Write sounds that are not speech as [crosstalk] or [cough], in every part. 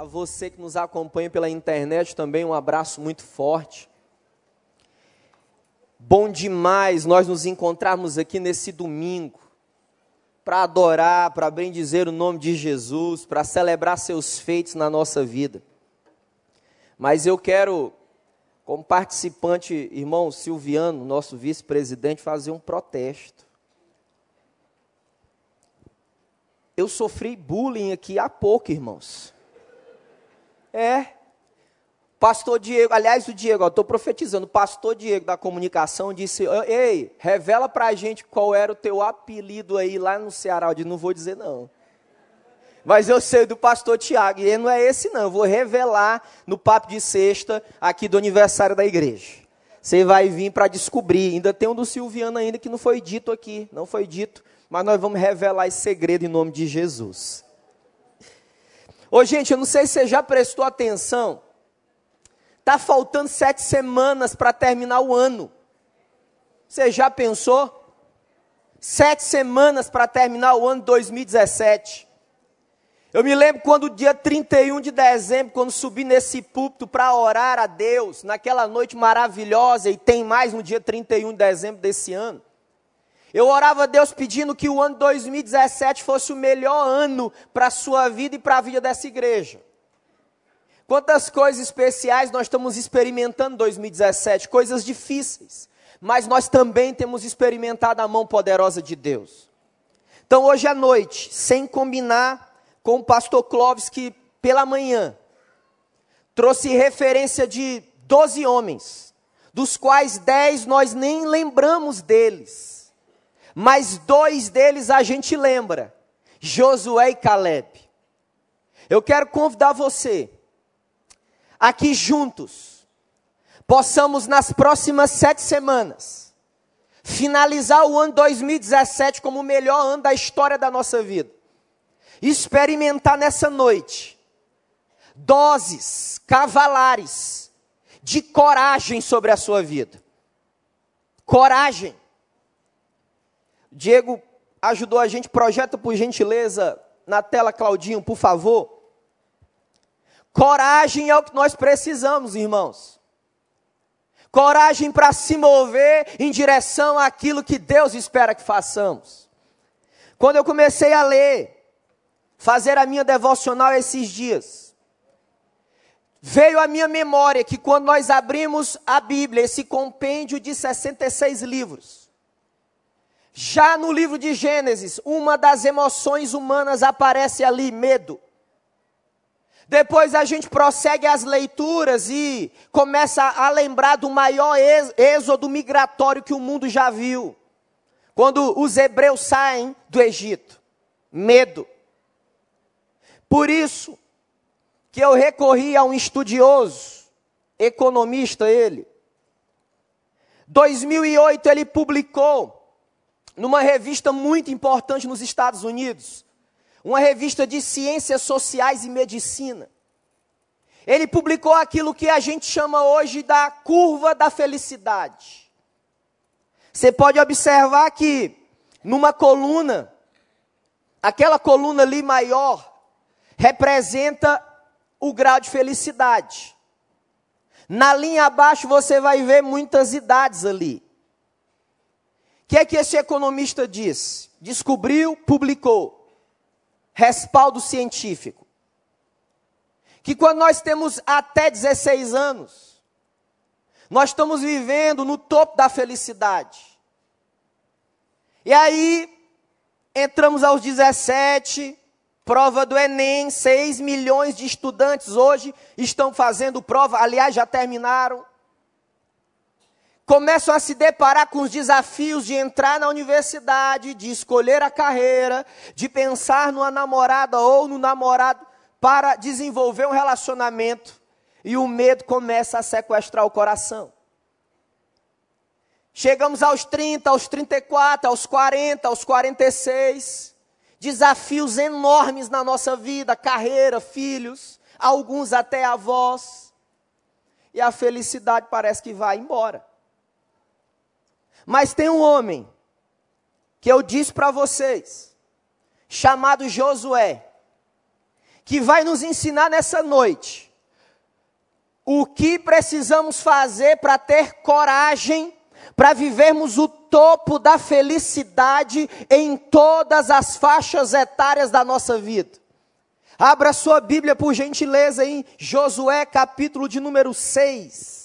A você que nos acompanha pela internet também, um abraço muito forte. Bom demais nós nos encontrarmos aqui nesse domingo para adorar, para bendizer o nome de Jesus, para celebrar seus feitos na nossa vida. Mas eu quero, como participante, irmão Silviano, nosso vice-presidente, fazer um protesto. Eu sofri bullying aqui há pouco, irmãos. É. Pastor Diego, aliás, o Diego, estou profetizando, o pastor Diego da comunicação disse: Ei, revela para a gente qual era o teu apelido aí lá no Ceará. Eu disse: Não vou dizer não. Mas eu sei do pastor Tiago, e ele não é esse não. Eu vou revelar no papo de sexta, aqui do aniversário da igreja. Você vai vir para descobrir. Ainda tem um do Silviano ainda que não foi dito aqui. Não foi dito. Mas nós vamos revelar esse segredo em nome de Jesus. Ô, gente, eu não sei se você já prestou atenção. Está faltando sete semanas para terminar o ano. Você já pensou? Sete semanas para terminar o ano 2017. Eu me lembro quando, dia 31 de dezembro, quando subi nesse púlpito para orar a Deus, naquela noite maravilhosa, e tem mais no dia 31 de dezembro desse ano. Eu orava a Deus pedindo que o ano 2017 fosse o melhor ano para a sua vida e para a vida dessa igreja. Quantas coisas especiais nós estamos experimentando em 2017, coisas difíceis, mas nós também temos experimentado a mão poderosa de Deus. Então, hoje à noite, sem combinar com o pastor Clóvis, que pela manhã trouxe referência de 12 homens, dos quais 10 nós nem lembramos deles mas dois deles a gente lembra: Josué e Caleb. Eu quero convidar você, aqui juntos, possamos nas próximas sete semanas, finalizar o ano 2017 como o melhor ano da história da nossa vida. Experimentar nessa noite doses cavalares de coragem sobre a sua vida. Coragem. Diego ajudou a gente, projeta por gentileza na tela, Claudinho, por favor. Coragem é o que nós precisamos, irmãos. Coragem para se mover em direção àquilo que Deus espera que façamos. Quando eu comecei a ler, fazer a minha devocional esses dias, veio à minha memória que quando nós abrimos a Bíblia, esse compêndio de 66 livros, já no livro de Gênesis, uma das emoções humanas aparece ali: medo. Depois a gente prossegue as leituras e começa a lembrar do maior êxodo migratório que o mundo já viu. Quando os hebreus saem do Egito. Medo. Por isso que eu recorri a um estudioso, economista ele. 2008 ele publicou numa revista muito importante nos Estados Unidos, uma revista de ciências sociais e medicina. Ele publicou aquilo que a gente chama hoje da curva da felicidade. Você pode observar que numa coluna, aquela coluna ali maior, representa o grau de felicidade. Na linha abaixo você vai ver muitas idades ali que é que esse economista diz? Descobriu, publicou. Respaldo científico. Que quando nós temos até 16 anos, nós estamos vivendo no topo da felicidade. E aí, entramos aos 17, prova do Enem, 6 milhões de estudantes hoje estão fazendo prova, aliás, já terminaram começam a se deparar com os desafios de entrar na universidade, de escolher a carreira, de pensar numa namorada ou no namorado para desenvolver um relacionamento, e o medo começa a sequestrar o coração. Chegamos aos 30, aos 34, aos 40, aos 46, desafios enormes na nossa vida, carreira, filhos, alguns até avós, e a felicidade parece que vai embora. Mas tem um homem que eu disse para vocês, chamado Josué, que vai nos ensinar nessa noite o que precisamos fazer para ter coragem para vivermos o topo da felicidade em todas as faixas etárias da nossa vida. Abra sua Bíblia, por gentileza, em Josué, capítulo de número 6.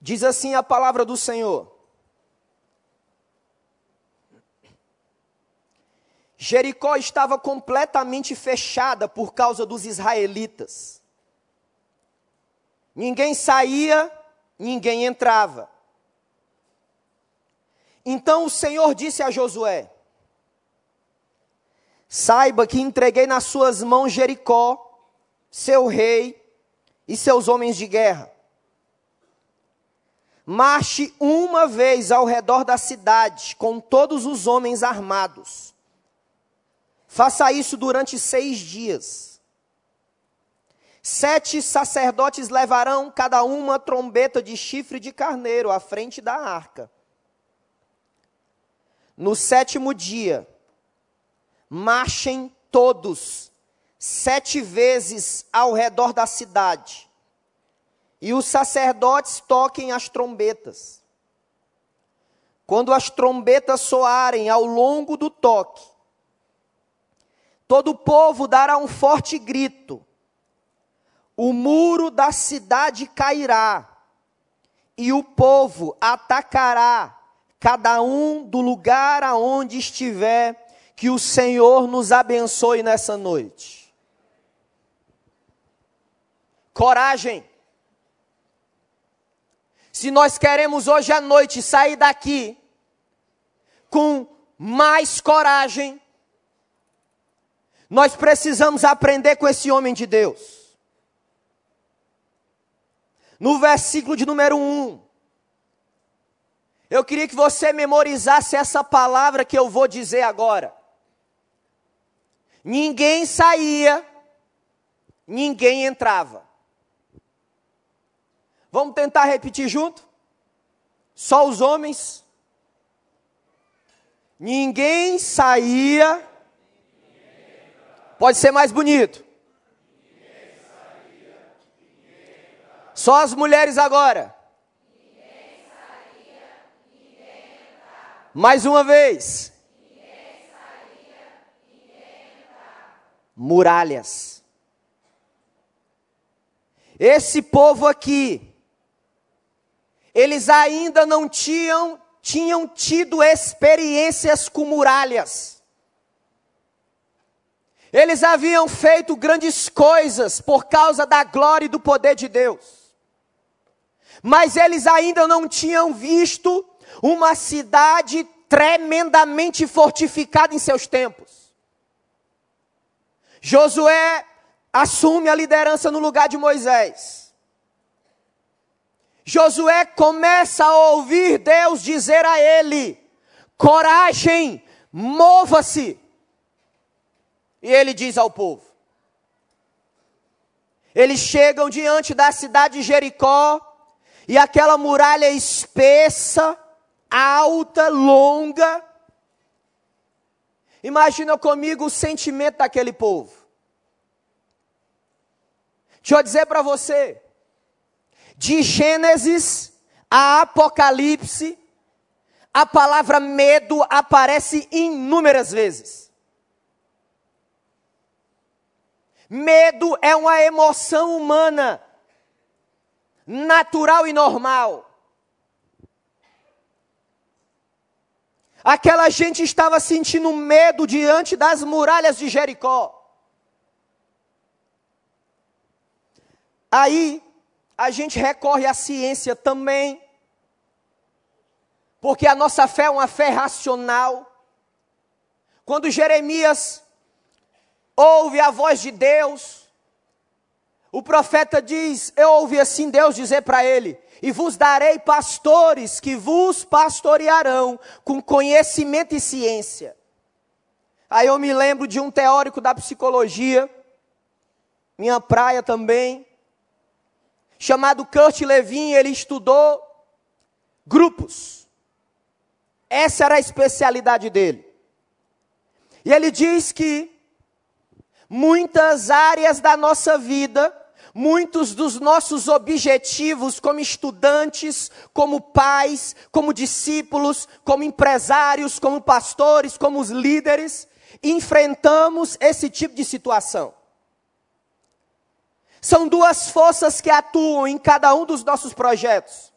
Diz assim a palavra do Senhor. Jericó estava completamente fechada por causa dos israelitas. Ninguém saía, ninguém entrava. Então o Senhor disse a Josué: Saiba que entreguei nas suas mãos Jericó, seu rei e seus homens de guerra. Marche uma vez ao redor da cidade com todos os homens armados. Faça isso durante seis dias. Sete sacerdotes levarão cada uma trombeta de chifre de carneiro à frente da arca. No sétimo dia, marchem todos sete vezes ao redor da cidade e os sacerdotes toquem as trombetas. Quando as trombetas soarem ao longo do toque, todo o povo dará um forte grito. O muro da cidade cairá, e o povo atacará cada um do lugar aonde estiver. Que o Senhor nos abençoe nessa noite. Coragem. Se nós queremos hoje à noite sair daqui com mais coragem, nós precisamos aprender com esse homem de Deus. No versículo de número 1, eu queria que você memorizasse essa palavra que eu vou dizer agora. Ninguém saía, ninguém entrava. Vamos tentar repetir junto? Só os homens. Ninguém saía. Pode ser mais bonito. Só as mulheres agora. Mais uma vez. Muralhas. Esse povo aqui eles ainda não tinham, tinham tido experiências com muralhas. Eles haviam feito grandes coisas por causa da glória e do poder de Deus. Mas eles ainda não tinham visto uma cidade tremendamente fortificada em seus tempos. Josué assume a liderança no lugar de Moisés. Josué começa a ouvir Deus dizer a ele: coragem, mova-se. E ele diz ao povo: eles chegam diante da cidade de Jericó, e aquela muralha espessa, alta, longa. Imagina comigo o sentimento daquele povo. Deixa eu dizer para você, de Gênesis a Apocalipse, a palavra medo aparece inúmeras vezes. Medo é uma emoção humana, natural e normal. Aquela gente estava sentindo medo diante das muralhas de Jericó. Aí, a gente recorre à ciência também, porque a nossa fé é uma fé racional. Quando Jeremias ouve a voz de Deus, O profeta diz: Eu ouvi assim Deus dizer para ele: E vos darei pastores que vos pastorearão com conhecimento e ciência. Aí eu me lembro de um teórico da psicologia, minha praia também, chamado Kurt Levin, ele estudou grupos. Essa era a especialidade dele. E ele diz que muitas áreas da nossa vida, muitos dos nossos objetivos como estudantes, como pais, como discípulos, como empresários, como pastores, como líderes, enfrentamos esse tipo de situação. São duas forças que atuam em cada um dos nossos projetos.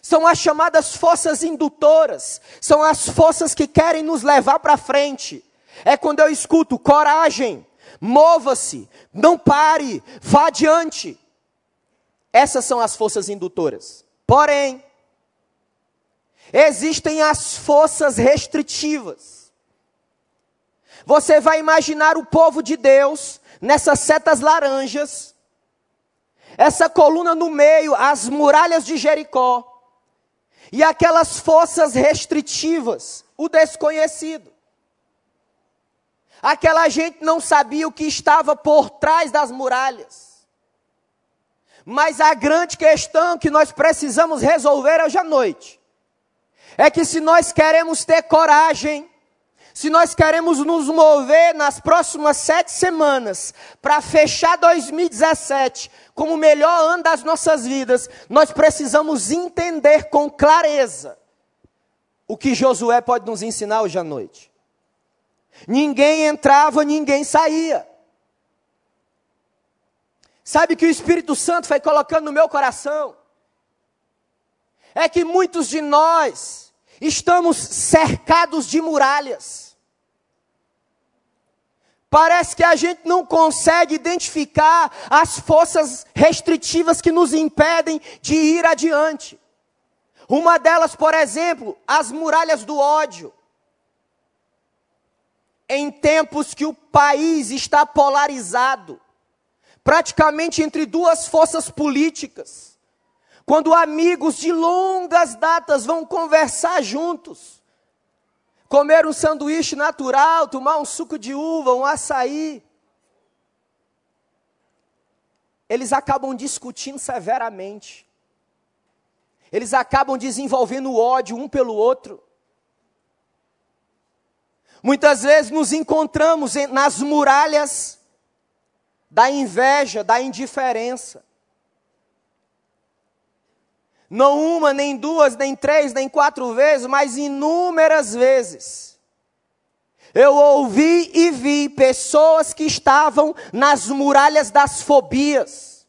São as chamadas forças indutoras, são as forças que querem nos levar para frente. É quando eu escuto coragem, mova-se, não pare, vá adiante. Essas são as forças indutoras. Porém, existem as forças restritivas. Você vai imaginar o povo de Deus nessas setas laranjas, essa coluna no meio, as muralhas de Jericó, e aquelas forças restritivas, o desconhecido. Aquela gente não sabia o que estava por trás das muralhas. Mas a grande questão que nós precisamos resolver hoje à noite é que se nós queremos ter coragem se nós queremos nos mover nas próximas sete semanas para fechar 2017 como o melhor ano das nossas vidas, nós precisamos entender com clareza o que Josué pode nos ensinar hoje à noite. Ninguém entrava, ninguém saía. Sabe que o Espírito Santo foi colocando no meu coração? É que muitos de nós estamos cercados de muralhas. Parece que a gente não consegue identificar as forças restritivas que nos impedem de ir adiante. Uma delas, por exemplo, as muralhas do ódio. Em tempos que o país está polarizado, praticamente entre duas forças políticas, quando amigos de longas datas vão conversar juntos, comer um sanduíche natural, tomar um suco de uva, um açaí. Eles acabam discutindo severamente. Eles acabam desenvolvendo ódio um pelo outro. Muitas vezes nos encontramos nas muralhas da inveja, da indiferença. Não uma, nem duas, nem três, nem quatro vezes, mas inúmeras vezes. Eu ouvi e vi pessoas que estavam nas muralhas das fobias,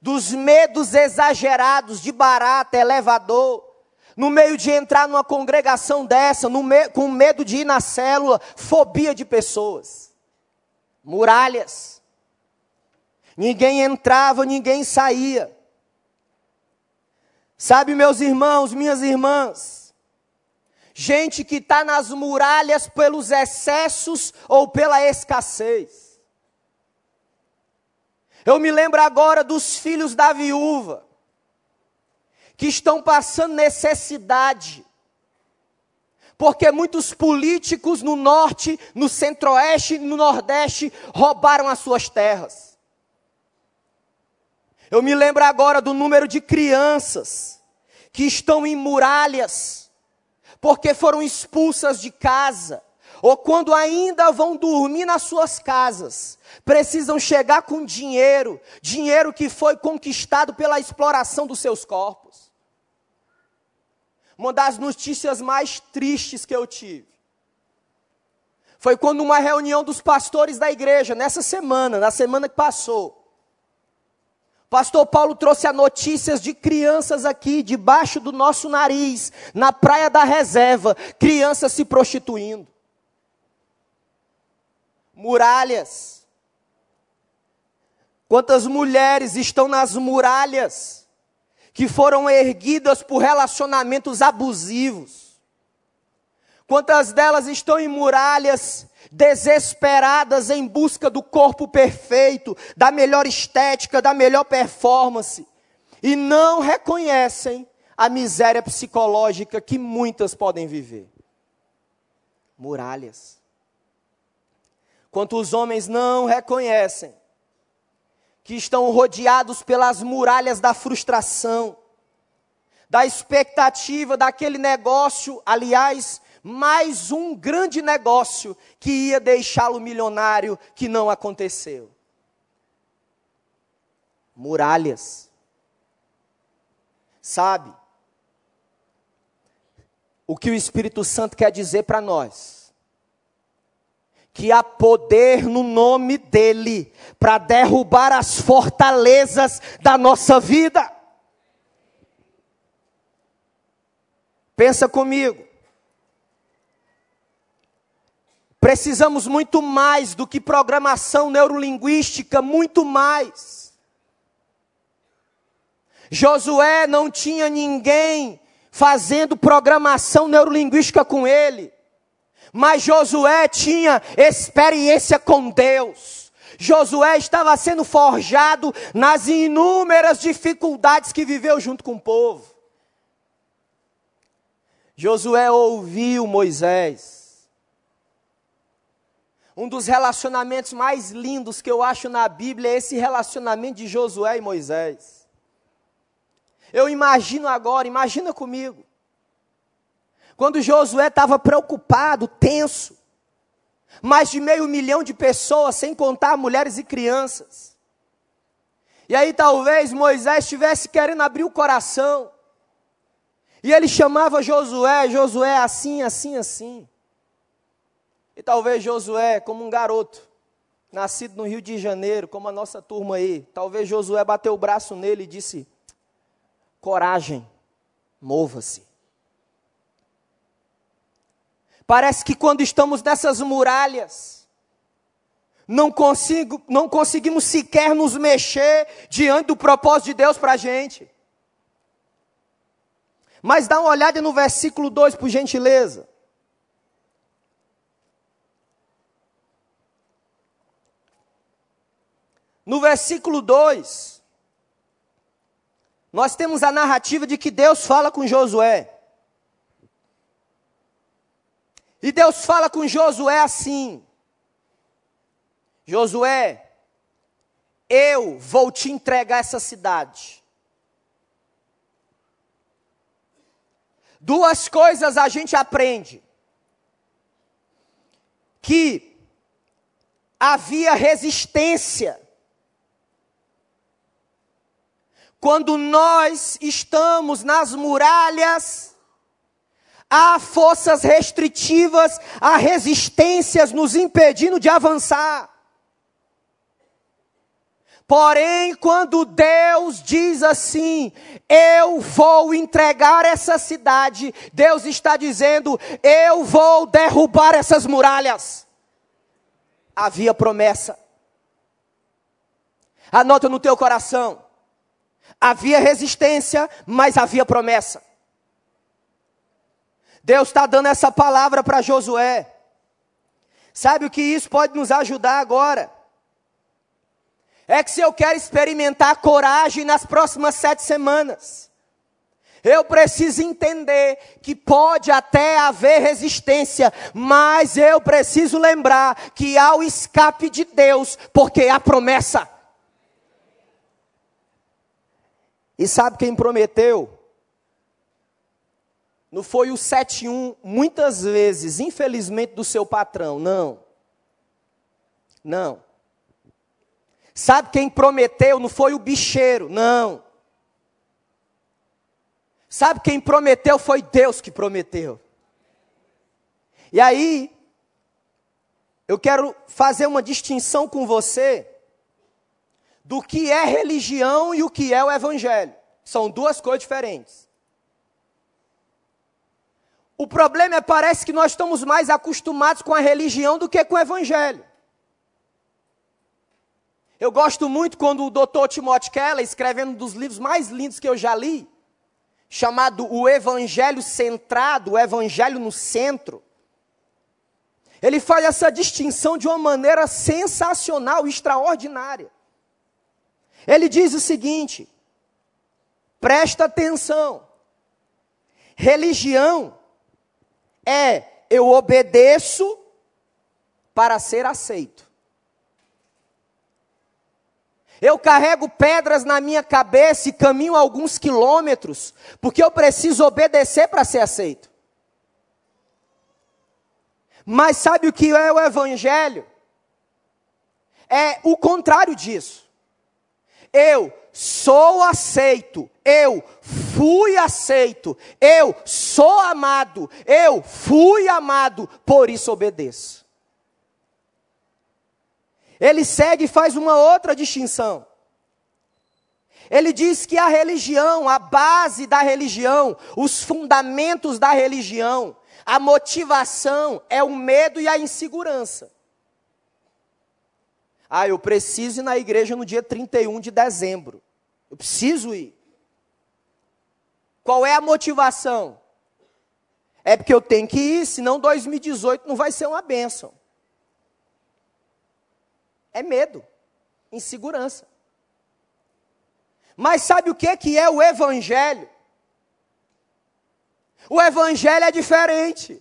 dos medos exagerados de barata, elevador, no meio de entrar numa congregação dessa, me, com medo de ir na célula, fobia de pessoas. Muralhas. Ninguém entrava, ninguém saía. Sabe, meus irmãos, minhas irmãs, gente que está nas muralhas pelos excessos ou pela escassez. Eu me lembro agora dos filhos da viúva, que estão passando necessidade, porque muitos políticos no norte, no centro-oeste e no nordeste roubaram as suas terras. Eu me lembro agora do número de crianças que estão em muralhas, porque foram expulsas de casa, ou quando ainda vão dormir nas suas casas, precisam chegar com dinheiro, dinheiro que foi conquistado pela exploração dos seus corpos. Uma das notícias mais tristes que eu tive foi quando uma reunião dos pastores da igreja, nessa semana, na semana que passou, Pastor Paulo trouxe a notícias de crianças aqui, debaixo do nosso nariz, na praia da reserva, crianças se prostituindo. Muralhas. Quantas mulheres estão nas muralhas que foram erguidas por relacionamentos abusivos? Quantas delas estão em muralhas desesperadas em busca do corpo perfeito, da melhor estética, da melhor performance, e não reconhecem a miséria psicológica que muitas podem viver. Muralhas. Quanto homens não reconhecem que estão rodeados pelas muralhas da frustração, da expectativa daquele negócio, aliás, mais um grande negócio que ia deixá-lo milionário que não aconteceu. Muralhas. Sabe? O que o Espírito Santo quer dizer para nós? Que há poder no nome dEle para derrubar as fortalezas da nossa vida. Pensa comigo. Precisamos muito mais do que programação neurolinguística, muito mais. Josué não tinha ninguém fazendo programação neurolinguística com ele, mas Josué tinha experiência com Deus. Josué estava sendo forjado nas inúmeras dificuldades que viveu junto com o povo. Josué ouviu Moisés. Um dos relacionamentos mais lindos que eu acho na Bíblia é esse relacionamento de Josué e Moisés. Eu imagino agora, imagina comigo. Quando Josué estava preocupado, tenso, mais de meio milhão de pessoas, sem contar mulheres e crianças. E aí talvez Moisés estivesse querendo abrir o coração. E ele chamava Josué, Josué assim, assim, assim. E talvez Josué, como um garoto, nascido no Rio de Janeiro, como a nossa turma aí, talvez Josué bateu o braço nele e disse: Coragem, mova-se. Parece que quando estamos nessas muralhas, não, consigo, não conseguimos sequer nos mexer diante do propósito de Deus para a gente. Mas dá uma olhada no versículo 2, por gentileza. No versículo 2, nós temos a narrativa de que Deus fala com Josué. E Deus fala com Josué assim: Josué, eu vou te entregar essa cidade. Duas coisas a gente aprende: que havia resistência Quando nós estamos nas muralhas, há forças restritivas, há resistências nos impedindo de avançar. Porém, quando Deus diz assim, eu vou entregar essa cidade, Deus está dizendo, eu vou derrubar essas muralhas. Havia promessa. Anota no teu coração. Havia resistência, mas havia promessa. Deus está dando essa palavra para Josué. Sabe o que isso pode nos ajudar agora? É que se eu quero experimentar coragem nas próximas sete semanas, eu preciso entender que pode até haver resistência, mas eu preciso lembrar que há o escape de Deus, porque há promessa. E sabe quem prometeu? Não foi o 71, muitas vezes, infelizmente, do seu patrão, não. Não. Sabe quem prometeu? Não foi o bicheiro, não. Sabe quem prometeu? Foi Deus que prometeu. E aí, eu quero fazer uma distinção com você do que é religião e o que é o evangelho. São duas coisas diferentes. O problema é parece que nós estamos mais acostumados com a religião do que com o evangelho. Eu gosto muito quando o Dr. Timothy Keller, escrevendo um dos livros mais lindos que eu já li, chamado O Evangelho Centrado, o Evangelho no Centro, Ele faz essa distinção de uma maneira sensacional, extraordinária. Ele diz o seguinte: presta atenção. Religião é eu obedeço para ser aceito. Eu carrego pedras na minha cabeça e caminho alguns quilômetros, porque eu preciso obedecer para ser aceito. Mas sabe o que é o Evangelho? É o contrário disso. Eu sou aceito, eu fui aceito, eu sou amado, eu fui amado, por isso obedeço. Ele segue e faz uma outra distinção. Ele diz que a religião, a base da religião, os fundamentos da religião, a motivação é o medo e a insegurança. Ah, eu preciso ir na igreja no dia 31 de dezembro. Eu preciso ir. Qual é a motivação? É porque eu tenho que ir, senão 2018 não vai ser uma bênção. É medo, insegurança. Mas sabe o que, que é o Evangelho? O Evangelho é diferente.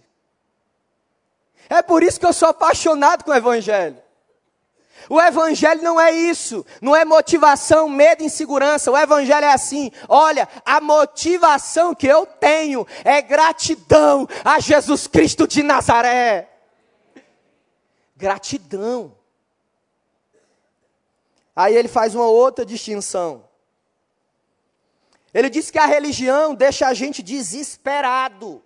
É por isso que eu sou apaixonado com o Evangelho. O Evangelho não é isso, não é motivação, medo, insegurança. O Evangelho é assim: olha, a motivação que eu tenho é gratidão a Jesus Cristo de Nazaré. Gratidão. Aí ele faz uma outra distinção. Ele diz que a religião deixa a gente desesperado.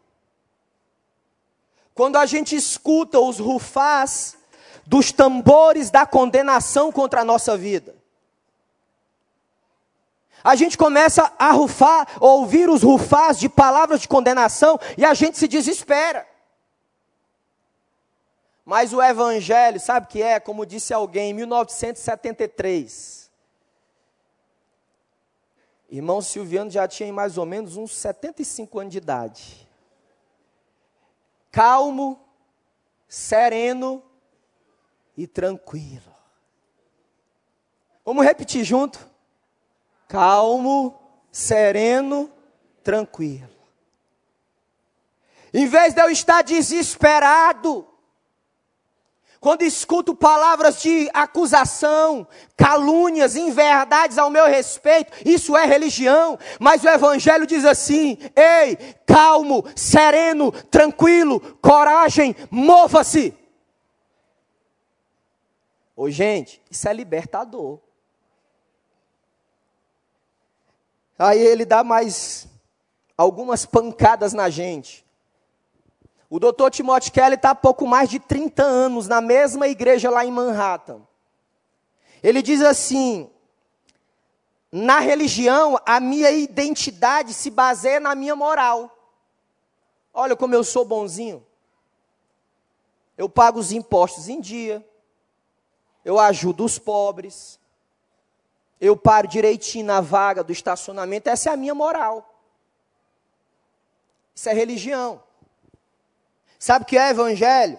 Quando a gente escuta os rufás dos tambores da condenação contra a nossa vida. A gente começa a rufar, ouvir os rufás de palavras de condenação e a gente se desespera. Mas o Evangelho, sabe o que é? Como disse alguém em 1973. Irmão Silviano já tinha mais ou menos uns 75 anos de idade. Calmo, sereno e tranquilo. Vamos repetir junto? Calmo, sereno, tranquilo. Em vez de eu estar desesperado, quando escuto palavras de acusação, calúnias, inverdades ao meu respeito, isso é religião, mas o Evangelho diz assim: ei, calmo, sereno, tranquilo, coragem, mova-se. Ô, gente, isso é libertador. Aí ele dá mais algumas pancadas na gente. O doutor Timothy Kelly está há pouco mais de 30 anos na mesma igreja lá em Manhattan. Ele diz assim: na religião, a minha identidade se baseia na minha moral. Olha como eu sou bonzinho. Eu pago os impostos em dia. Eu ajudo os pobres. Eu paro direitinho na vaga do estacionamento. Essa é a minha moral. Isso é religião. Sabe o que é evangelho?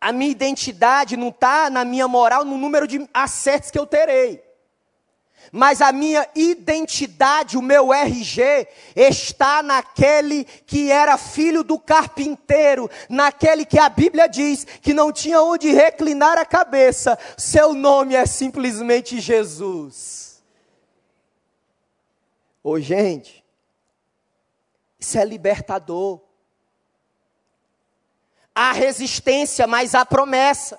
A minha identidade não está na minha moral, no número de acertos que eu terei. Mas a minha identidade, o meu RG, está naquele que era filho do carpinteiro, naquele que a Bíblia diz que não tinha onde reclinar a cabeça. Seu nome é simplesmente Jesus. Ô, gente, isso é libertador há resistência, mas há promessa.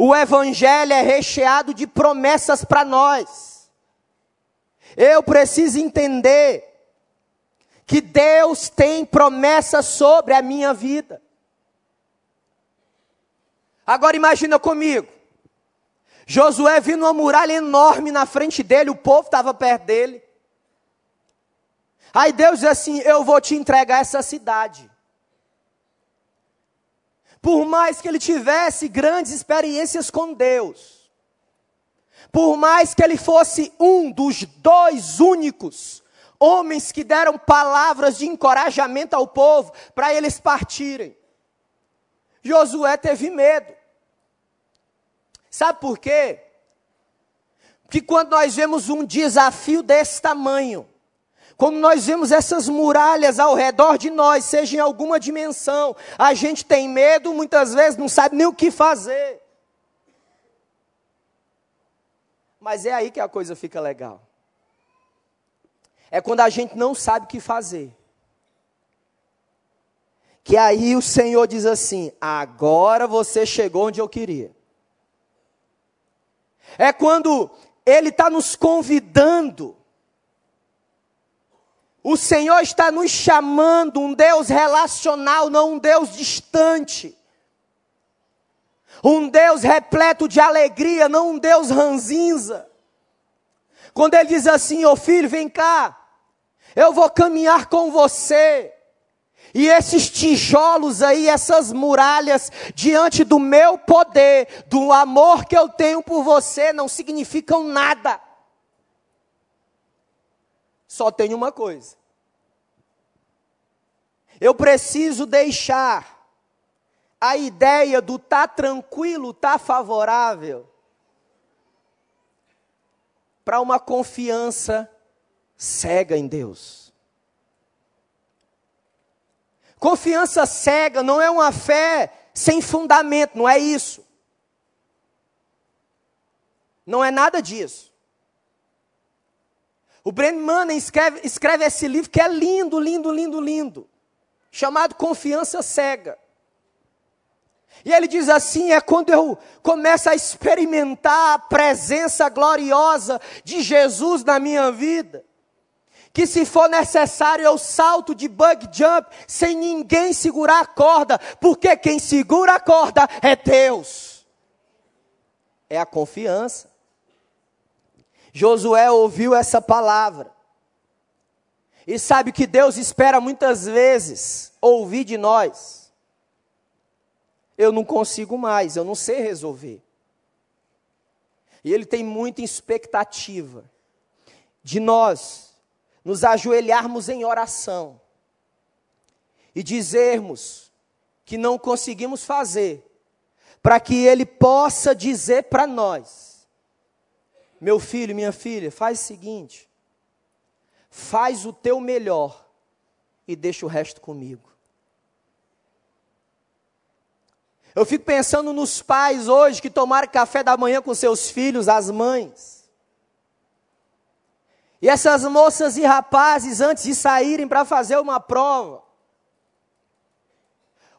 O Evangelho é recheado de promessas para nós. Eu preciso entender que Deus tem promessas sobre a minha vida. Agora imagina comigo. Josué vindo uma muralha enorme na frente dele, o povo estava perto dele. Aí Deus diz assim: Eu vou te entregar essa cidade. Por mais que ele tivesse grandes experiências com Deus, por mais que ele fosse um dos dois únicos homens que deram palavras de encorajamento ao povo para eles partirem, Josué teve medo. Sabe por quê? Porque quando nós vemos um desafio desse tamanho, quando nós vemos essas muralhas ao redor de nós, seja em alguma dimensão, a gente tem medo, muitas vezes não sabe nem o que fazer. Mas é aí que a coisa fica legal. É quando a gente não sabe o que fazer. Que aí o Senhor diz assim: agora você chegou onde eu queria. É quando Ele está nos convidando. O Senhor está nos chamando, um Deus relacional, não um Deus distante. Um Deus repleto de alegria, não um Deus ranzinza. Quando Ele diz assim: Ô oh, filho, vem cá, eu vou caminhar com você. E esses tijolos aí, essas muralhas, diante do meu poder, do amor que eu tenho por você, não significam nada. Só tem uma coisa. Eu preciso deixar a ideia do tá tranquilo, tá favorável, para uma confiança cega em Deus. Confiança cega não é uma fé sem fundamento, não é isso. Não é nada disso. O Brent Manning escreve, escreve esse livro que é lindo, lindo, lindo, lindo, chamado Confiança Cega. E ele diz assim: é quando eu começo a experimentar a presença gloriosa de Jesus na minha vida, que se for necessário eu salto de bug jump sem ninguém segurar a corda, porque quem segura a corda é Deus. É a confiança. Josué ouviu essa palavra. E sabe que Deus espera muitas vezes ouvir de nós. Eu não consigo mais, eu não sei resolver. E Ele tem muita expectativa de nós nos ajoelharmos em oração e dizermos que não conseguimos fazer, para que Ele possa dizer para nós: meu filho, minha filha, faz o seguinte, faz o teu melhor e deixa o resto comigo. Eu fico pensando nos pais hoje que tomaram café da manhã com seus filhos, as mães. E essas moças e rapazes, antes de saírem para fazer uma prova,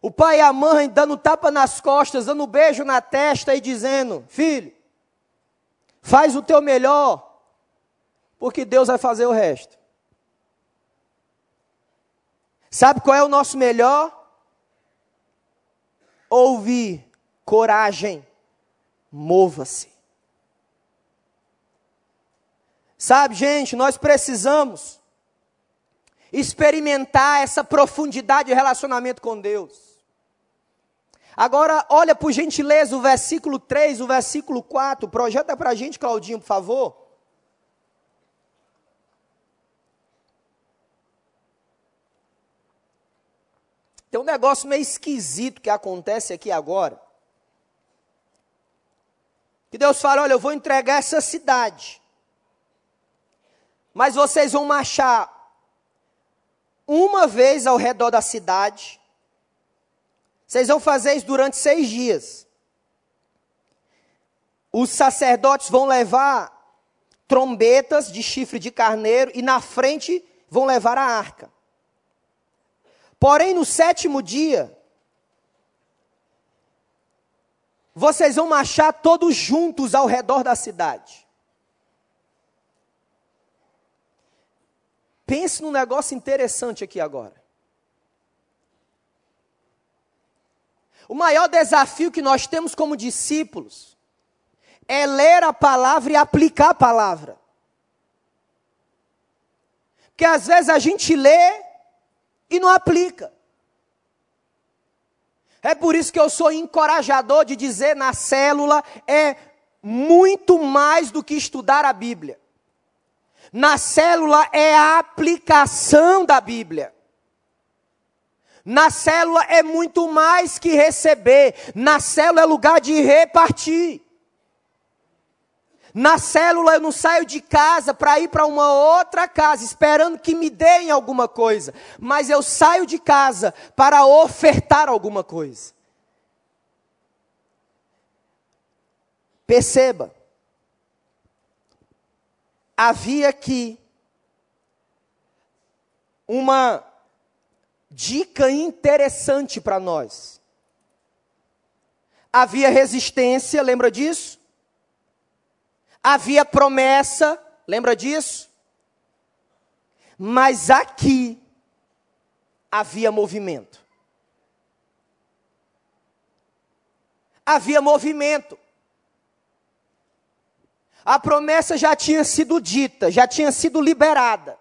o pai e a mãe dando tapa nas costas, dando beijo na testa e dizendo: Filho, faz o teu melhor, porque Deus vai fazer o resto. Sabe qual é o nosso melhor? Ouvir, coragem, mova-se. Sabe, gente, nós precisamos experimentar essa profundidade de relacionamento com Deus. Agora, olha por gentileza o versículo 3, o versículo 4. Projeta para a gente, Claudinho, por favor. Tem um negócio meio esquisito que acontece aqui agora. Que Deus fala: olha, eu vou entregar essa cidade. Mas vocês vão marchar uma vez ao redor da cidade. Vocês vão fazer isso durante seis dias. Os sacerdotes vão levar trombetas de chifre de carneiro e na frente vão levar a arca. Porém, no sétimo dia, vocês vão marchar todos juntos ao redor da cidade. Pense num negócio interessante aqui agora. O maior desafio que nós temos como discípulos é ler a palavra e aplicar a palavra. Porque às vezes a gente lê e não aplica. É por isso que eu sou encorajador de dizer na célula é muito mais do que estudar a Bíblia. Na célula é a aplicação da Bíblia. Na célula é muito mais que receber, na célula é lugar de repartir. Na célula eu não saio de casa para ir para uma outra casa esperando que me deem alguma coisa, mas eu saio de casa para ofertar alguma coisa. Perceba, havia aqui uma dica interessante para nós. Havia resistência, lembra disso? Havia promessa, lembra disso? Mas aqui havia movimento. Havia movimento. A promessa já tinha sido dita, já tinha sido liberada.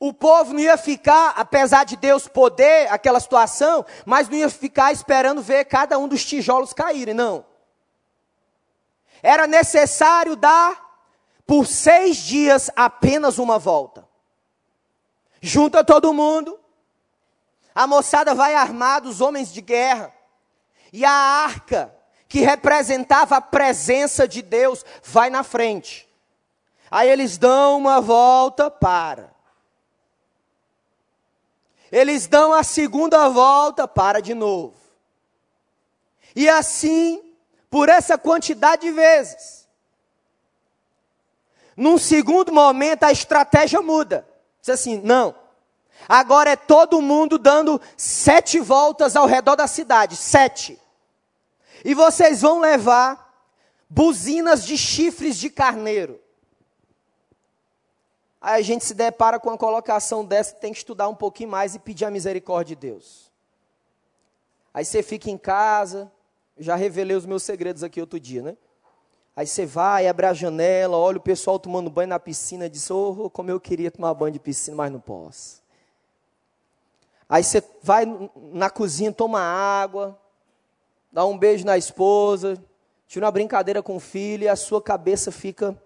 O povo não ia ficar, apesar de Deus poder aquela situação, mas não ia ficar esperando ver cada um dos tijolos caírem, não. Era necessário dar por seis dias apenas uma volta. Junta todo mundo, a moçada vai armada, os homens de guerra, e a arca que representava a presença de Deus, vai na frente. Aí eles dão uma volta, para. Eles dão a segunda volta, para de novo. E assim, por essa quantidade de vezes. Num segundo momento, a estratégia muda. Diz assim: não. Agora é todo mundo dando sete voltas ao redor da cidade. Sete. E vocês vão levar buzinas de chifres de carneiro. Aí a gente se depara com uma colocação dessa, tem que estudar um pouquinho mais e pedir a misericórdia de Deus. Aí você fica em casa, já revelei os meus segredos aqui outro dia, né? Aí você vai, abre a janela, olha o pessoal tomando banho na piscina diz: Oh, como eu queria tomar banho de piscina, mas não posso. Aí você vai na cozinha, toma água, dá um beijo na esposa, tira uma brincadeira com o filho e a sua cabeça fica.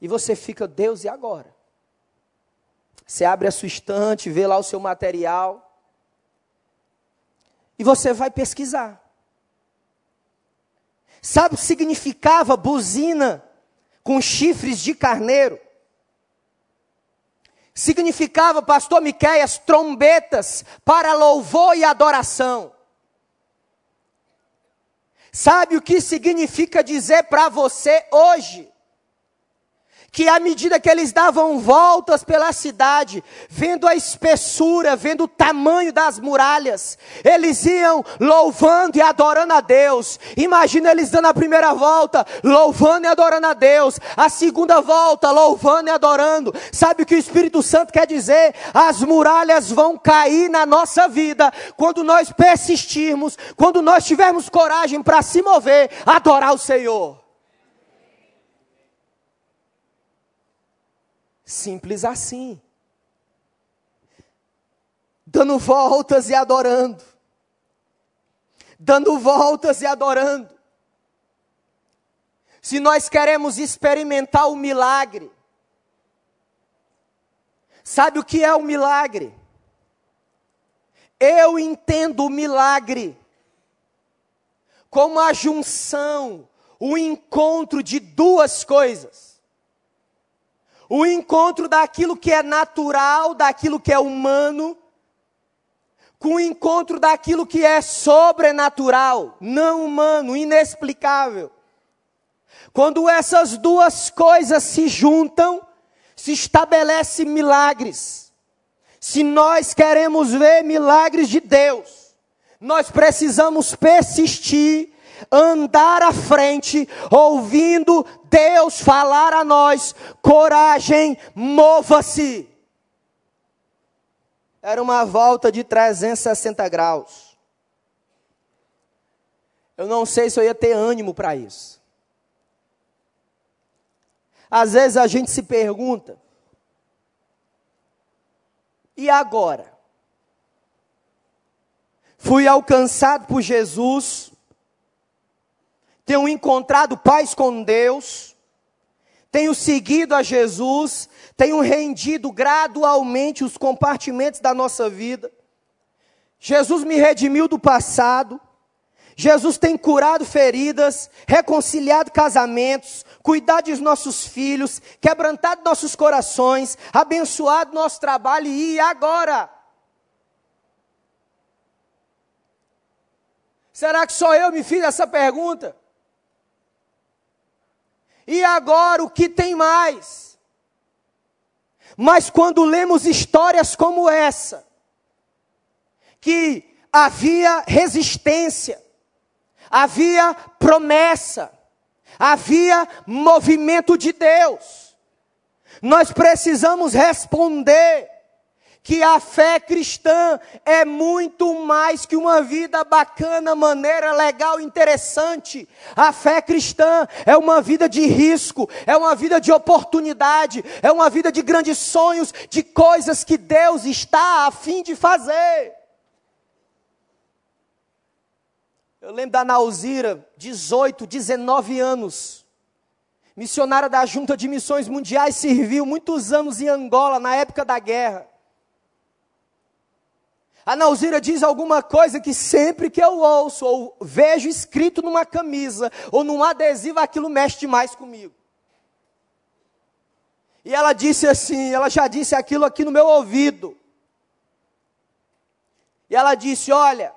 E você fica, Deus, e agora? Você abre a sua estante, vê lá o seu material. E você vai pesquisar. Sabe o que significava buzina com chifres de carneiro? Significava, pastor Miqueias, trombetas para louvor e adoração. Sabe o que significa dizer para você hoje? Que à medida que eles davam voltas pela cidade, vendo a espessura, vendo o tamanho das muralhas, eles iam louvando e adorando a Deus. Imagina eles dando a primeira volta, louvando e adorando a Deus, a segunda volta, louvando e adorando. Sabe o que o Espírito Santo quer dizer? As muralhas vão cair na nossa vida quando nós persistirmos, quando nós tivermos coragem para se mover, adorar o Senhor. Simples assim. Dando voltas e adorando. Dando voltas e adorando. Se nós queremos experimentar o milagre, sabe o que é o milagre? Eu entendo o milagre como a junção, o encontro de duas coisas o encontro daquilo que é natural, daquilo que é humano, com o encontro daquilo que é sobrenatural, não humano, inexplicável. Quando essas duas coisas se juntam, se estabelece milagres. Se nós queremos ver milagres de Deus, nós precisamos persistir andar à frente, ouvindo Deus falar a nós: coragem, mova-se. Era uma volta de 360 graus. Eu não sei se eu ia ter ânimo para isso. Às vezes a gente se pergunta: e agora? Fui alcançado por Jesus, tenho encontrado paz com Deus, tenho seguido a Jesus, tenho rendido gradualmente os compartimentos da nossa vida. Jesus me redimiu do passado. Jesus tem curado feridas, reconciliado casamentos, cuidado dos nossos filhos, quebrantado nossos corações, abençoado nosso trabalho e agora? Será que só eu me fiz essa pergunta? E agora o que tem mais? Mas quando lemos histórias como essa, que havia resistência, havia promessa, havia movimento de Deus, nós precisamos responder que a fé cristã é muito mais que uma vida bacana, maneira, legal, interessante. A fé cristã é uma vida de risco, é uma vida de oportunidade, é uma vida de grandes sonhos, de coisas que Deus está a fim de fazer. Eu lembro da Nauzira, 18, 19 anos. Missionária da Junta de Missões Mundiais, serviu muitos anos em Angola, na época da guerra. A Nauzira diz alguma coisa que sempre que eu ouço ou vejo escrito numa camisa ou num adesivo, aquilo mexe demais comigo. E ela disse assim, ela já disse aquilo aqui no meu ouvido. E ela disse: Olha,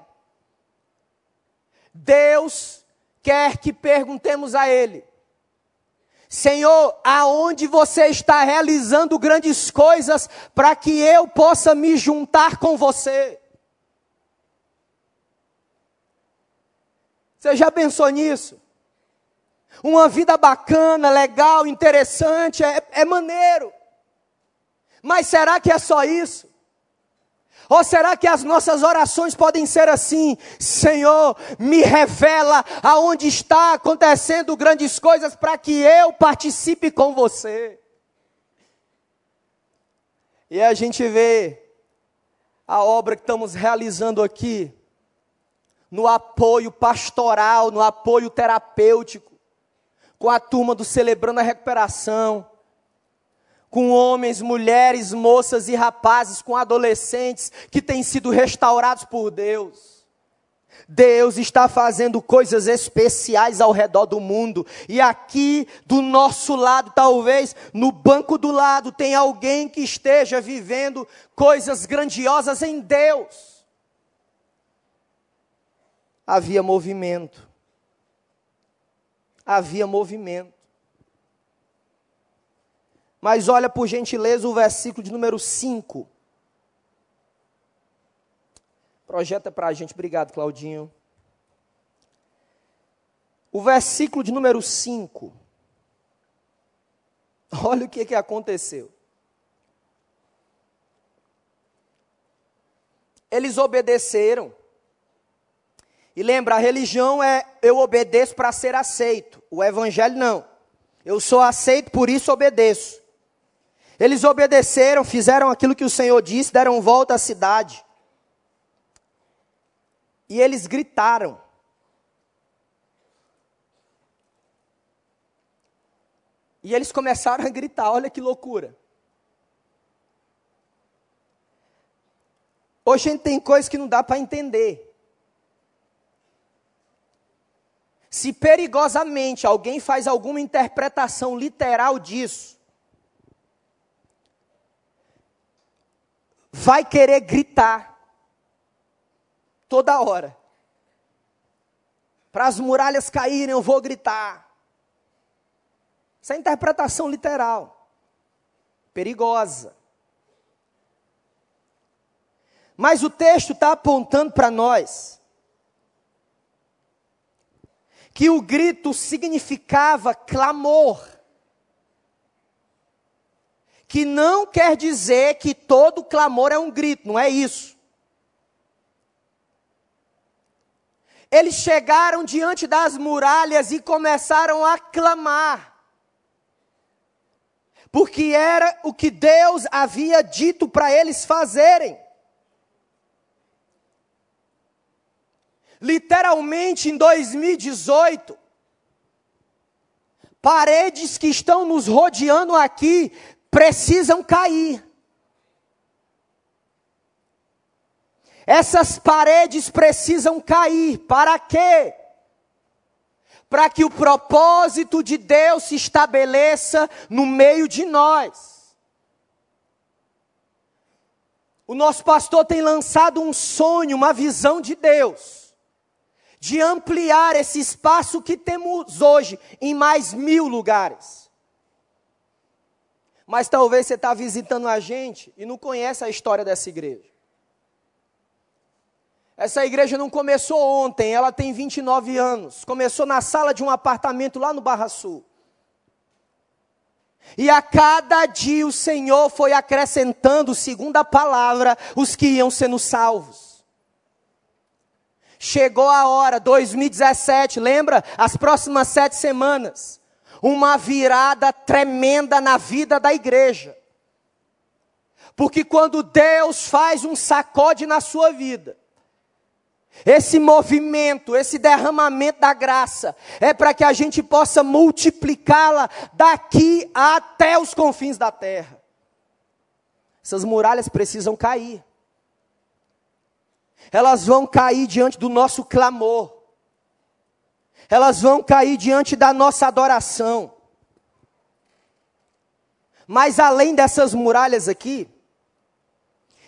Deus quer que perguntemos a Ele, Senhor, aonde você está realizando grandes coisas para que eu possa me juntar com você? Você já pensou nisso? Uma vida bacana, legal, interessante, é, é maneiro. Mas será que é só isso? Ou será que as nossas orações podem ser assim? Senhor, me revela aonde está acontecendo grandes coisas para que eu participe com você. E a gente vê a obra que estamos realizando aqui, no apoio pastoral, no apoio terapêutico, com a turma do Celebrando a Recuperação com homens, mulheres, moças e rapazes, com adolescentes que têm sido restaurados por Deus. Deus está fazendo coisas especiais ao redor do mundo. E aqui do nosso lado, talvez no banco do lado, tem alguém que esteja vivendo coisas grandiosas em Deus. Havia movimento. Havia movimento. Mas olha por gentileza o versículo de número 5. Projeta para a gente, obrigado, Claudinho. O versículo de número 5. [laughs] Olha o que, que aconteceu. Eles obedeceram. E lembra, a religião é eu obedeço para ser aceito. O evangelho não. Eu sou aceito, por isso obedeço. Eles obedeceram, fizeram aquilo que o Senhor disse, deram volta à cidade. E eles gritaram. E eles começaram a gritar: olha que loucura. Hoje a gente tem coisas que não dá para entender. Se perigosamente alguém faz alguma interpretação literal disso, vai querer gritar toda hora. Para as muralhas caírem, eu vou gritar. Essa é a interpretação literal. Perigosa. Mas o texto está apontando para nós que o grito significava clamor que não quer dizer que todo clamor é um grito, não é isso. Eles chegaram diante das muralhas e começaram a clamar. Porque era o que Deus havia dito para eles fazerem. Literalmente em 2018, paredes que estão nos rodeando aqui precisam cair. Essas paredes precisam cair. Para quê? Para que o propósito de Deus se estabeleça no meio de nós. O nosso pastor tem lançado um sonho, uma visão de Deus, de ampliar esse espaço que temos hoje em mais mil lugares. Mas talvez você está visitando a gente e não conhece a história dessa igreja. Essa igreja não começou ontem, ela tem 29 anos. Começou na sala de um apartamento lá no Barra Sul. E a cada dia o Senhor foi acrescentando, segundo a palavra, os que iam sendo salvos. Chegou a hora, 2017, lembra? As próximas sete semanas. Uma virada tremenda na vida da igreja. Porque quando Deus faz um sacode na sua vida, esse movimento, esse derramamento da graça, é para que a gente possa multiplicá-la daqui até os confins da terra. Essas muralhas precisam cair. Elas vão cair diante do nosso clamor. Elas vão cair diante da nossa adoração. Mas além dessas muralhas aqui,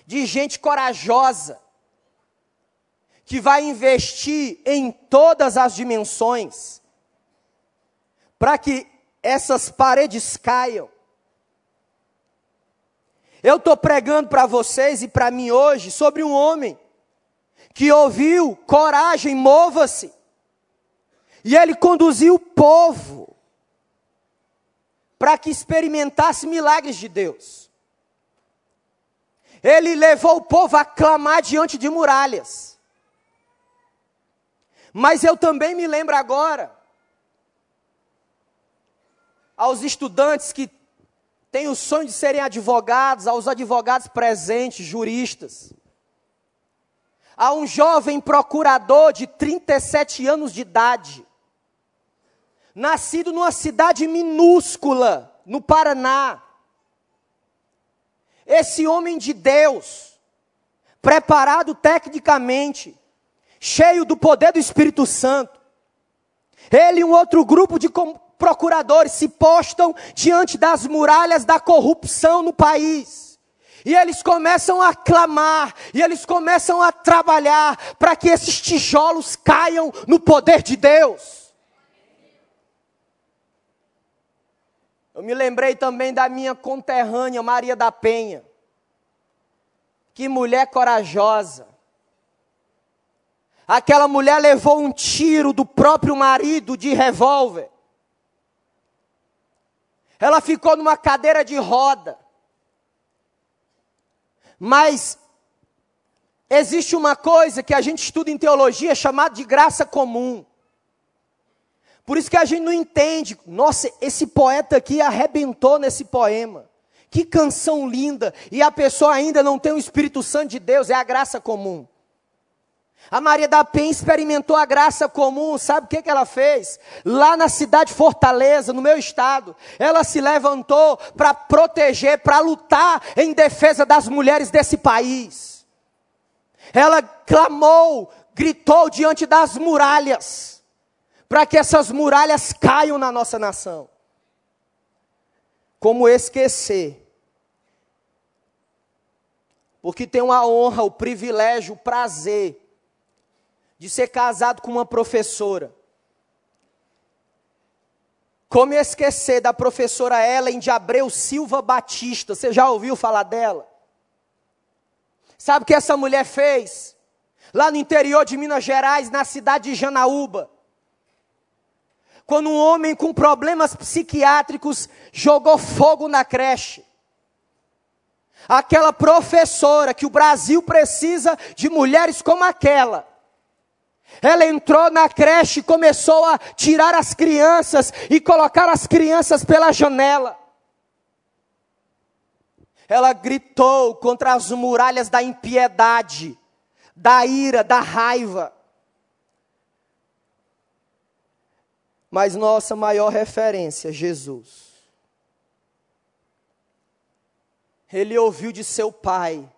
de gente corajosa, que vai investir em todas as dimensões, para que essas paredes caiam. Eu estou pregando para vocês e para mim hoje sobre um homem que ouviu, coragem, mova-se. E ele conduziu o povo para que experimentasse milagres de Deus. Ele levou o povo a clamar diante de muralhas. Mas eu também me lembro agora, aos estudantes que têm o sonho de serem advogados, aos advogados presentes, juristas, a um jovem procurador de 37 anos de idade, nascido numa cidade minúscula, no Paraná. Esse homem de Deus, preparado tecnicamente, cheio do poder do Espírito Santo. Ele e um outro grupo de procuradores se postam diante das muralhas da corrupção no país. E eles começam a clamar, e eles começam a trabalhar para que esses tijolos caiam no poder de Deus. Eu me lembrei também da minha conterrânea Maria da Penha. Que mulher corajosa. Aquela mulher levou um tiro do próprio marido de revólver. Ela ficou numa cadeira de roda. Mas existe uma coisa que a gente estuda em teologia chamada de graça comum. Por isso que a gente não entende. Nossa, esse poeta aqui arrebentou nesse poema. Que canção linda! E a pessoa ainda não tem o Espírito Santo de Deus, é a graça comum. A Maria da Penha experimentou a graça comum, sabe o que, que ela fez? Lá na cidade Fortaleza, no meu estado, ela se levantou para proteger, para lutar em defesa das mulheres desse país. Ela clamou, gritou diante das muralhas, para que essas muralhas caiam na nossa nação. Como esquecer porque tem a honra, o privilégio, o prazer de ser casado com uma professora. Como esquecer da professora Ellen de Abreu Silva Batista? Você já ouviu falar dela? Sabe o que essa mulher fez? Lá no interior de Minas Gerais, na cidade de Janaúba. Quando um homem com problemas psiquiátricos jogou fogo na creche. Aquela professora que o Brasil precisa de mulheres como aquela ela entrou na creche e começou a tirar as crianças e colocar as crianças pela janela. Ela gritou contra as muralhas da impiedade, da ira, da raiva. Mas nossa maior referência, Jesus. Ele ouviu de seu pai: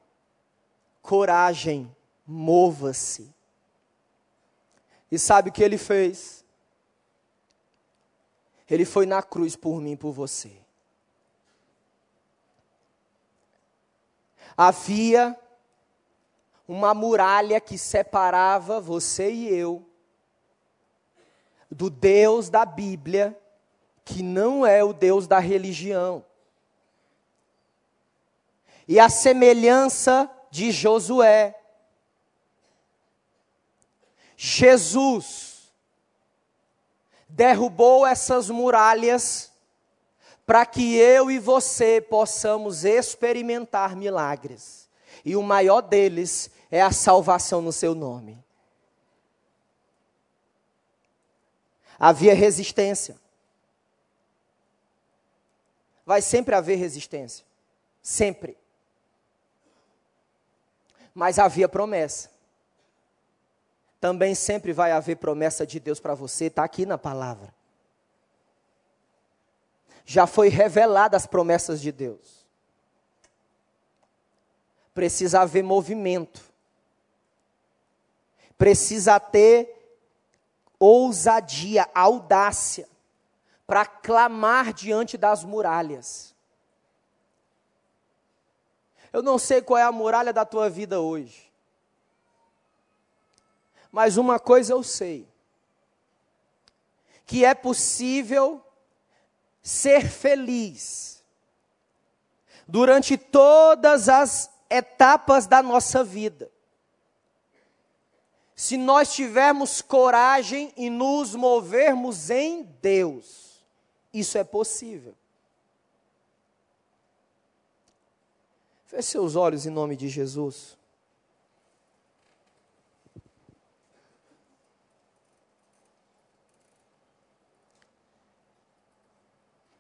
coragem, mova-se. E sabe o que ele fez? Ele foi na cruz por mim, por você. Havia uma muralha que separava você e eu do Deus da Bíblia, que não é o Deus da religião. E a semelhança de Josué, Jesus derrubou essas muralhas para que eu e você possamos experimentar milagres. E o maior deles é a salvação no seu nome. Havia resistência. Vai sempre haver resistência. Sempre. Mas havia promessa. Também sempre vai haver promessa de Deus para você, está aqui na palavra. Já foi revelada as promessas de Deus. Precisa haver movimento. Precisa ter ousadia, audácia, para clamar diante das muralhas. Eu não sei qual é a muralha da tua vida hoje. Mas uma coisa eu sei: que é possível ser feliz durante todas as etapas da nossa vida. Se nós tivermos coragem e nos movermos em Deus, isso é possível. Feche seus olhos em nome de Jesus.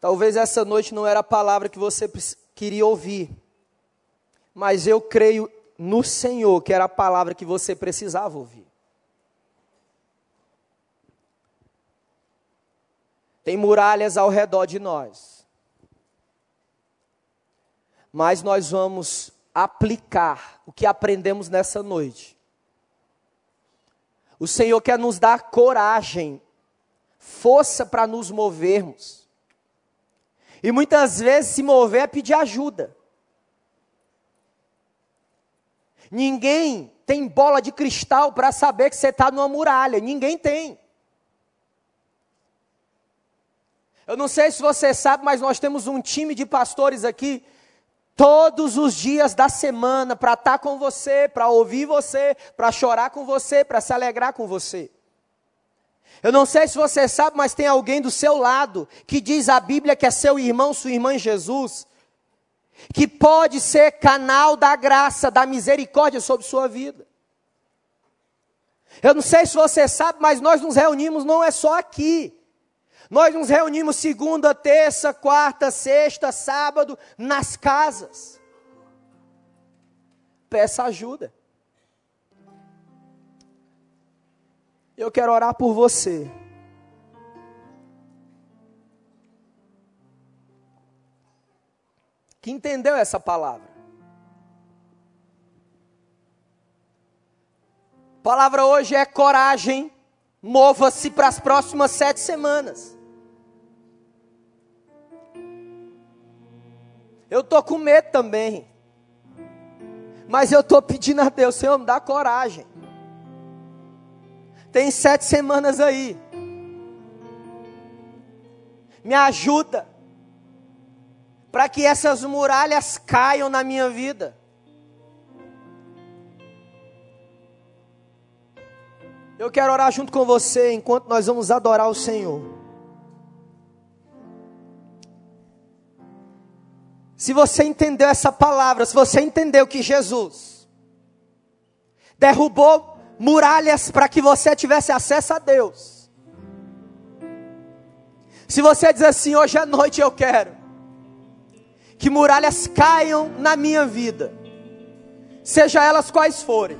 Talvez essa noite não era a palavra que você queria ouvir, mas eu creio no Senhor que era a palavra que você precisava ouvir. Tem muralhas ao redor de nós, mas nós vamos aplicar o que aprendemos nessa noite. O Senhor quer nos dar coragem, força para nos movermos. E muitas vezes se mover é pedir ajuda. Ninguém tem bola de cristal para saber que você está numa muralha. Ninguém tem. Eu não sei se você sabe, mas nós temos um time de pastores aqui todos os dias da semana para estar tá com você, para ouvir você, para chorar com você, para se alegrar com você. Eu não sei se você sabe, mas tem alguém do seu lado que diz a Bíblia que é seu irmão, sua irmã em Jesus, que pode ser canal da graça, da misericórdia sobre sua vida. Eu não sei se você sabe, mas nós nos reunimos não é só aqui. Nós nos reunimos segunda, terça, quarta, sexta, sábado, nas casas. Peça ajuda. Eu quero orar por você. Que entendeu essa palavra. A palavra hoje é coragem. Mova-se para as próximas sete semanas. Eu estou com medo também. Mas eu estou pedindo a Deus, Senhor, me dá coragem. Tem sete semanas aí. Me ajuda. Para que essas muralhas caiam na minha vida. Eu quero orar junto com você enquanto nós vamos adorar o Senhor. Se você entendeu essa palavra, se você entendeu que Jesus derrubou muralhas para que você tivesse acesso a Deus. Se você diz assim, hoje à noite eu quero que muralhas caiam na minha vida, seja elas quais forem,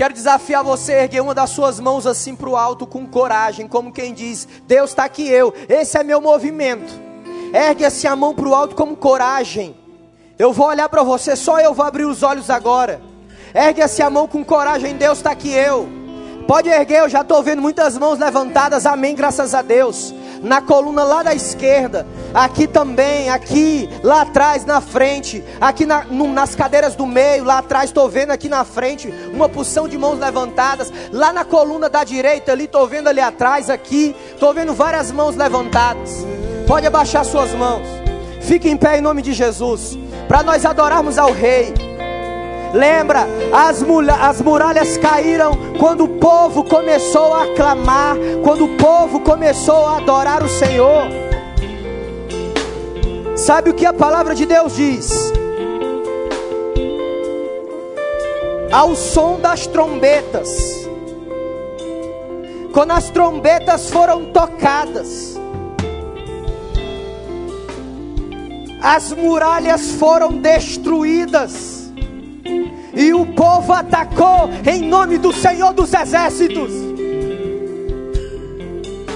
Quero desafiar você a erguer uma das suas mãos assim para o alto com coragem, como quem diz: Deus está aqui eu, esse é meu movimento. Ergue assim a mão para o alto com coragem. Eu vou olhar para você, só eu vou abrir os olhos agora. Ergue assim a mão com coragem, Deus está aqui eu. Pode erguer, eu já estou vendo muitas mãos levantadas, amém, graças a Deus na coluna lá da esquerda, aqui também, aqui, lá atrás, na frente, aqui na, no, nas cadeiras do meio, lá atrás, estou vendo aqui na frente uma porção de mãos levantadas, lá na coluna da direita, ali, estou vendo ali atrás, aqui, estou vendo várias mãos levantadas. Pode abaixar suas mãos, fique em pé em nome de Jesus, para nós adorarmos ao Rei. Lembra, as, as muralhas caíram quando o povo começou a clamar, quando o povo começou a adorar o Senhor. Sabe o que a palavra de Deus diz? Ao som das trombetas, quando as trombetas foram tocadas, as muralhas foram destruídas e o povo atacou em nome do Senhor dos Exércitos.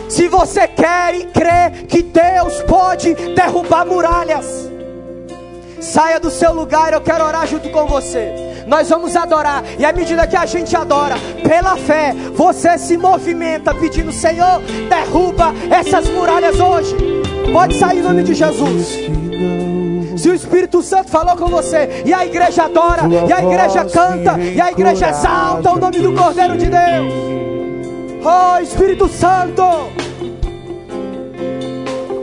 Se você quer e crê que Deus pode derrubar muralhas, saia do seu lugar, eu quero orar junto com você. Nós vamos adorar, e à medida que a gente adora, pela fé, você se movimenta pedindo: Senhor, derruba essas muralhas hoje. Pode sair em nome de Jesus. Se o Espírito Santo falou com você, e a igreja adora, e a igreja canta, e a igreja exalta o nome do Cordeiro de Deus. Oh Espírito Santo!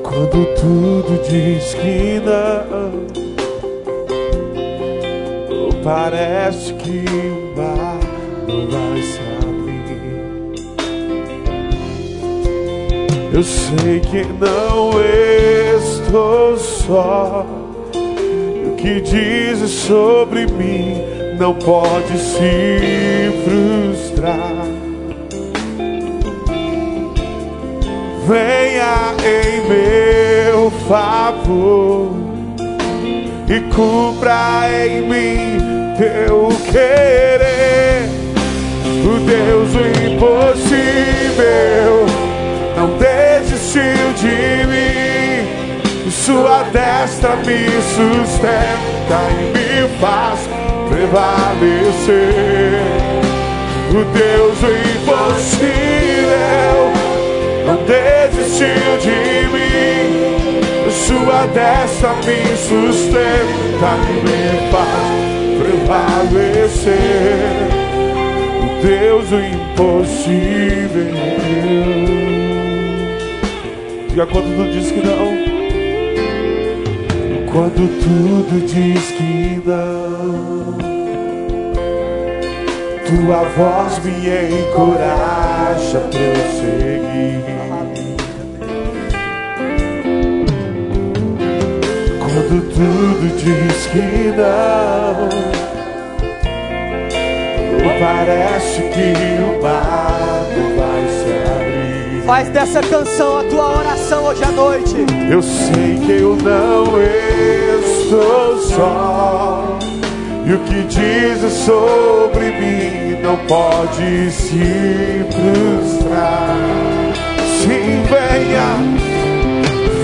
Quando tudo diz que não, parece que o mar não vai se abrir. Eu sei que não estou só que dizes sobre mim não pode se frustrar. Venha em meu favor e cumpra em mim teu querer. O Deus do impossível não desistiu de mim sua destra me sustenta e me faz prevalecer. O Deus impossível não desistiu de mim. Sua destra me sustenta e me faz prevalecer. O Deus impossível. Diga quando tu diz que não. Quando tudo diz que não, tua voz me encoraja a prosseguir. Quando tudo diz que não, parece que o abrir. Faz dessa canção a tua oração hoje à noite. Eu sei que eu não estou só. E o que dizes sobre mim não pode se frustrar. Sim, venha,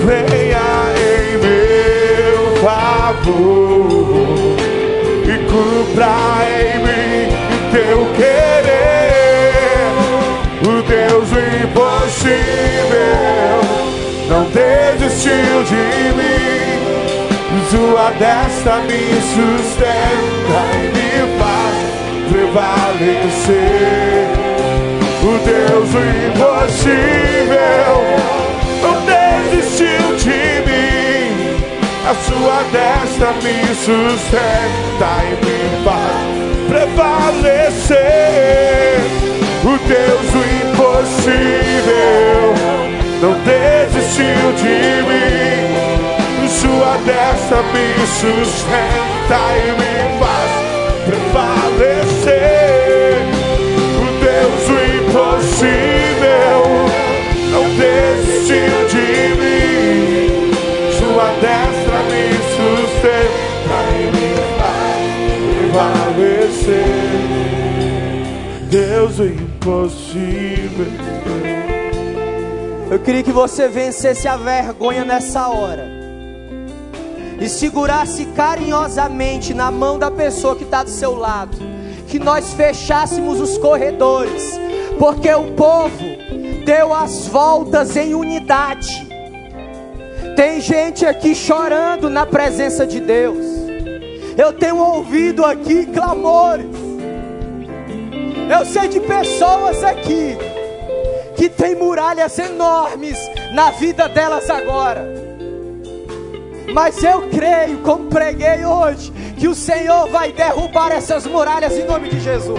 venha em meu favor e cumpra em mim teu querer. O Deus impossível não desistiu de mim. Sua destra me sustenta e me faz prevalecer. O Deus do impossível não desistiu de mim. A sua destra me sustenta e me faz prevalecer. O Deus do impossível não desistiu de mim. Sua destra me sustenta e me faz prevalecer. O Deus do impossível não desistiu de mim. Sua destra me sustenta e me faz prevalecer. Deus, o impossível. Eu queria que você vencesse a vergonha nessa hora e segurasse carinhosamente na mão da pessoa que está do seu lado, que nós fechássemos os corredores, porque o povo deu as voltas em unidade. Tem gente aqui chorando na presença de Deus. Eu tenho ouvido aqui clamores. Eu sei de pessoas aqui que tem muralhas enormes na vida delas agora. Mas eu creio, como preguei hoje, que o Senhor vai derrubar essas muralhas em nome de Jesus.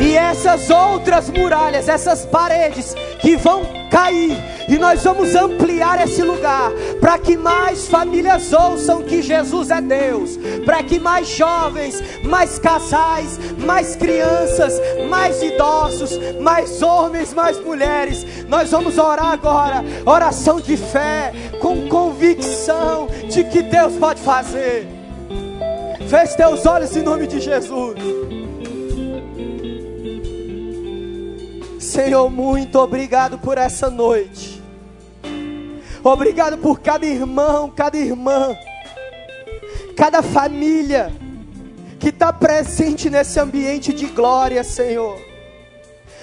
E essas outras muralhas, essas paredes que vão cair, e nós vamos ampliar esse lugar para que mais famílias ouçam que Jesus é Deus, para que mais jovens, mais casais, mais crianças, mais idosos, mais homens, mais mulheres. Nós vamos orar agora, oração de fé, com convicção de que Deus pode fazer. Feche teus olhos em nome de Jesus. Senhor, muito obrigado por essa noite. Obrigado por cada irmão, cada irmã, cada família que está presente nesse ambiente de glória, Senhor.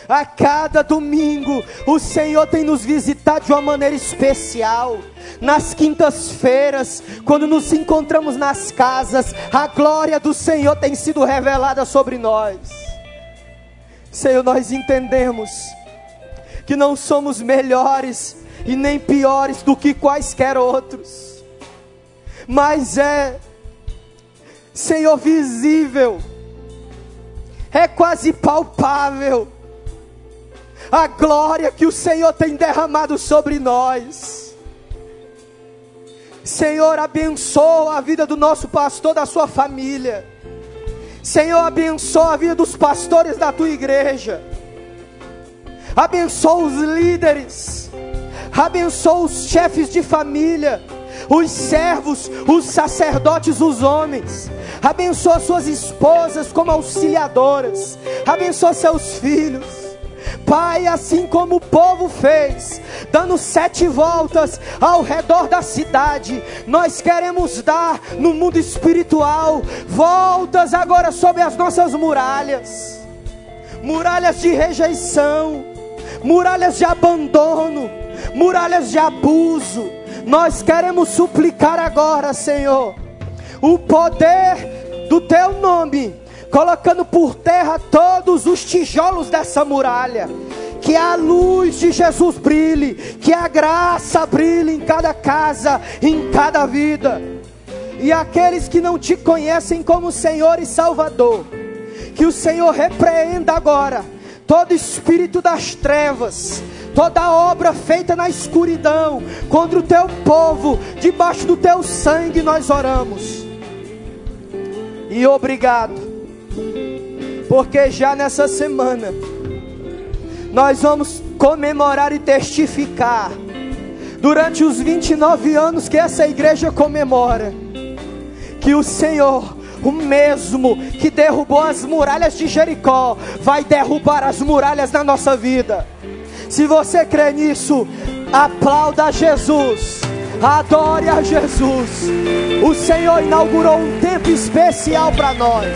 A cada domingo, o Senhor tem nos visitado de uma maneira especial. Nas quintas-feiras, quando nos encontramos nas casas, a glória do Senhor tem sido revelada sobre nós. Senhor, nós entendemos que não somos melhores e nem piores do que quaisquer outros, mas é, Senhor, visível, é quase palpável a glória que o Senhor tem derramado sobre nós. Senhor, abençoa a vida do nosso pastor, da sua família. Senhor, abençoa a vida dos pastores da tua igreja. Abençoa os líderes. Abençoa os chefes de família, os servos, os sacerdotes, os homens. Abençoa suas esposas como auxiliadoras. Abençoa seus filhos. Pai, assim como o povo fez, dando sete voltas ao redor da cidade, nós queremos dar no mundo espiritual voltas agora sobre as nossas muralhas muralhas de rejeição, muralhas de abandono, muralhas de abuso. Nós queremos suplicar agora, Senhor, o poder do Teu nome colocando por terra todos os tijolos dessa muralha. Que a luz de Jesus brilhe, que a graça brilhe em cada casa, em cada vida. E aqueles que não te conhecem como Senhor e Salvador, que o Senhor repreenda agora todo espírito das trevas, toda obra feita na escuridão contra o teu povo, debaixo do teu sangue nós oramos. E obrigado porque já nessa semana nós vamos comemorar e testificar durante os 29 anos que essa igreja comemora que o Senhor o mesmo que derrubou as muralhas de Jericó, vai derrubar as muralhas na nossa vida. Se você crê nisso, aplauda Jesus, adore a Jesus. O Senhor inaugurou um tempo especial para nós.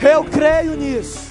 Eu creio nisso.